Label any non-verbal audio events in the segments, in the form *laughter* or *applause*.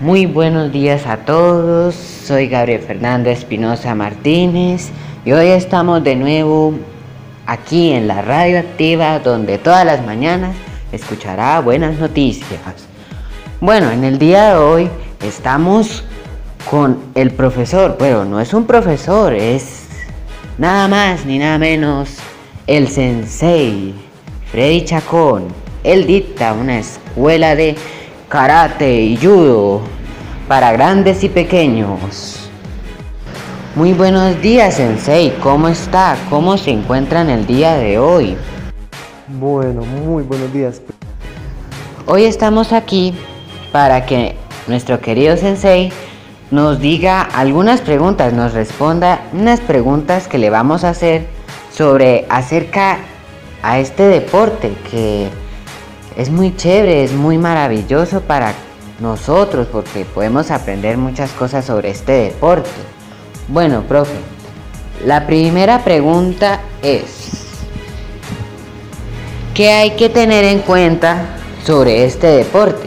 Muy buenos días a todos, soy Gabriel Fernando Espinosa Martínez y hoy estamos de nuevo aquí en la radio activa donde todas las mañanas escuchará buenas noticias. Bueno, en el día de hoy estamos con el profesor, bueno, no es un profesor, es nada más ni nada menos el sensei Freddy Chacón. Él dicta una escuela de karate y judo para grandes y pequeños. Muy buenos días, Sensei. ¿Cómo está? ¿Cómo se encuentra en el día de hoy? Bueno, muy buenos días. Hoy estamos aquí para que nuestro querido Sensei nos diga algunas preguntas, nos responda unas preguntas que le vamos a hacer sobre acerca a este deporte que es muy chévere, es muy maravilloso para nosotros porque podemos aprender muchas cosas sobre este deporte. Bueno, profe, la primera pregunta es, ¿qué hay que tener en cuenta sobre este deporte?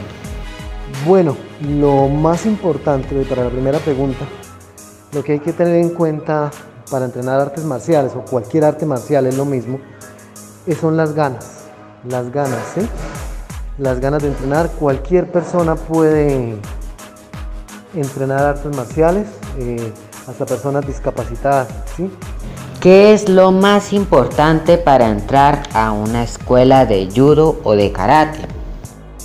Bueno, lo más importante para la primera pregunta, lo que hay que tener en cuenta para entrenar artes marciales o cualquier arte marcial es lo mismo, son las ganas, las ganas, ¿sí? Las ganas de entrenar. Cualquier persona puede entrenar artes marciales, eh, hasta personas discapacitadas, ¿sí? ¿Qué es lo más importante para entrar a una escuela de judo o de karate?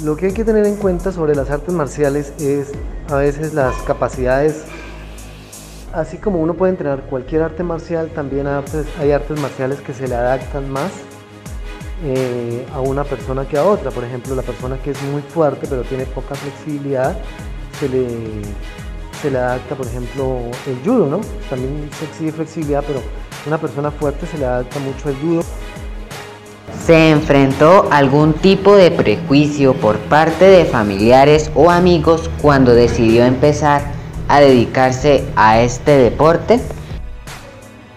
Lo que hay que tener en cuenta sobre las artes marciales es a veces las capacidades, así como uno puede entrenar cualquier arte marcial, también hay artes marciales que se le adaptan más eh, a una persona que a otra. Por ejemplo, la persona que es muy fuerte pero tiene poca flexibilidad, se le, se le adapta, por ejemplo, el judo, ¿no? También se exige flexibilidad, pero una persona fuerte se le adapta mucho el judo. ¿Se enfrentó algún tipo de prejuicio por parte de familiares o amigos cuando decidió empezar a dedicarse a este deporte?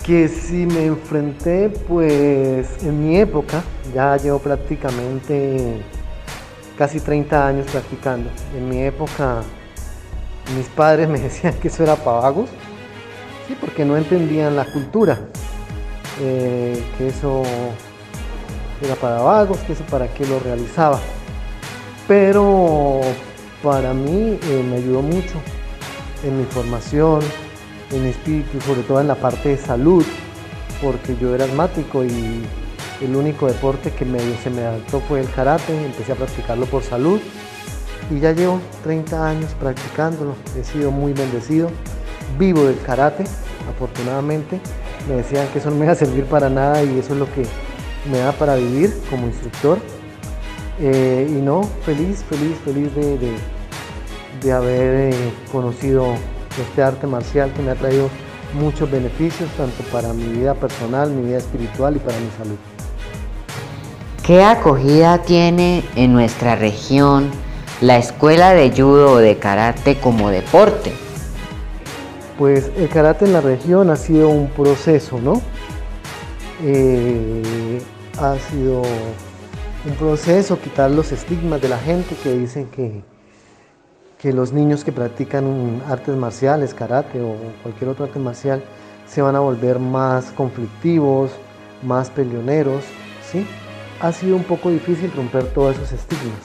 Que si me enfrenté, pues en mi época, ya llevo prácticamente casi 30 años practicando. En mi época mis padres *laughs* me decían que eso era para vagos, sí, porque no entendían la cultura, eh, que eso era para vagos, que eso para qué lo realizaba. Pero para mí eh, me ayudó mucho en mi formación, en espíritu, sobre todo en la parte de salud, porque yo era asmático y el único deporte que se me adaptó fue el karate, empecé a practicarlo por salud y ya llevo 30 años practicándolo, he sido muy bendecido, vivo del karate, afortunadamente, me decían que eso no me iba a servir para nada y eso es lo que me da para vivir como instructor. Eh, y no, feliz, feliz, feliz de, haber eh, conocido este arte marcial que me ha traído muchos beneficios, tanto para mi vida personal, mi vida espiritual y para mi salud. ¿Qué acogida tiene en nuestra región la escuela de judo o de karate como deporte? Pues el karate en la región ha sido un proceso, ¿no? Eh, ha sido un proceso, quitar los estigmas de la gente que dicen que, que los niños que practican artes marciales, karate o cualquier otro arte marcial, se van a volver más conflictivos, más peleoneros, ¿sí? Ha sido un poco difícil romper todos esos estigmas,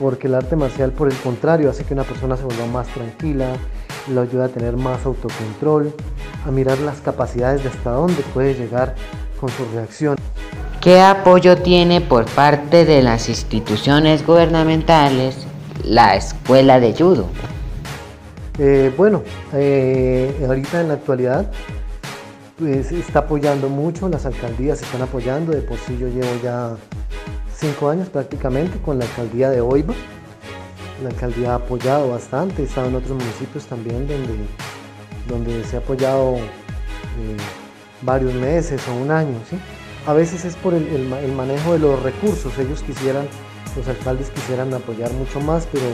porque el arte marcial, por el contrario, hace que una persona se vuelva más tranquila, lo ayuda a tener más autocontrol, a mirar las capacidades de hasta dónde puede llegar con su reacción. ¿Qué apoyo tiene por parte de las instituciones gubernamentales la escuela de judo? Eh, bueno, eh, ahorita en la actualidad pues está apoyando mucho, las alcaldías están apoyando, de por sí yo llevo ya cinco años prácticamente con la alcaldía de Oiva. La alcaldía ha apoyado bastante, he estado en otros municipios también donde, donde se ha apoyado eh, varios meses o un año. ¿sí? A veces es por el manejo de los recursos, ellos quisieran los alcaldes quisieran apoyar mucho más, pero,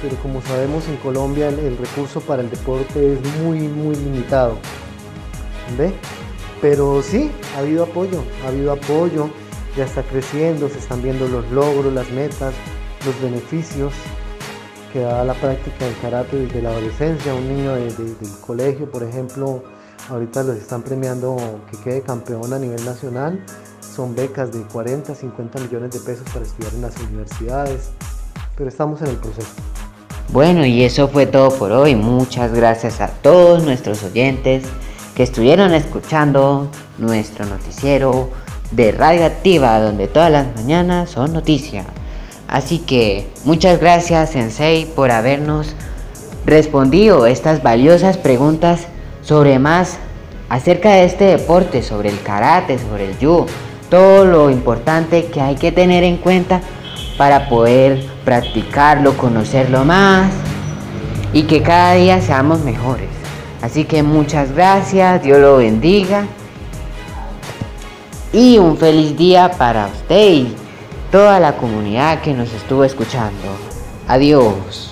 pero como sabemos en Colombia el, recurso para el deporte es muy, muy limitado. ¿Ve? Pero sí, ha habido apoyo, ha habido apoyo, ya está creciendo, se están viendo los logros, las metas, los beneficios que da la práctica del karate desde la adolescencia. Un niño del colegio, por ejemplo, ahorita los están premiando que quede campeón a nivel nacional. Son becas de 40, 50 millones de pesos para estudiar en las universidades, pero estamos en el proceso. Bueno, y eso fue todo por hoy. Muchas gracias a todos nuestros oyentes que estuvieron escuchando nuestro noticiero de Radio Activa, donde todas las mañanas son noticias. Así que muchas gracias Sensei por habernos respondido estas valiosas preguntas sobre más acerca de este deporte, sobre el karate, sobre el judo, todo lo importante que hay que tener en cuenta para poder practicarlo, conocerlo más y que cada día seamos mejores. Así que muchas gracias, Dios lo bendiga y un feliz día para usted y toda la comunidad que nos estuvo escuchando. Adiós.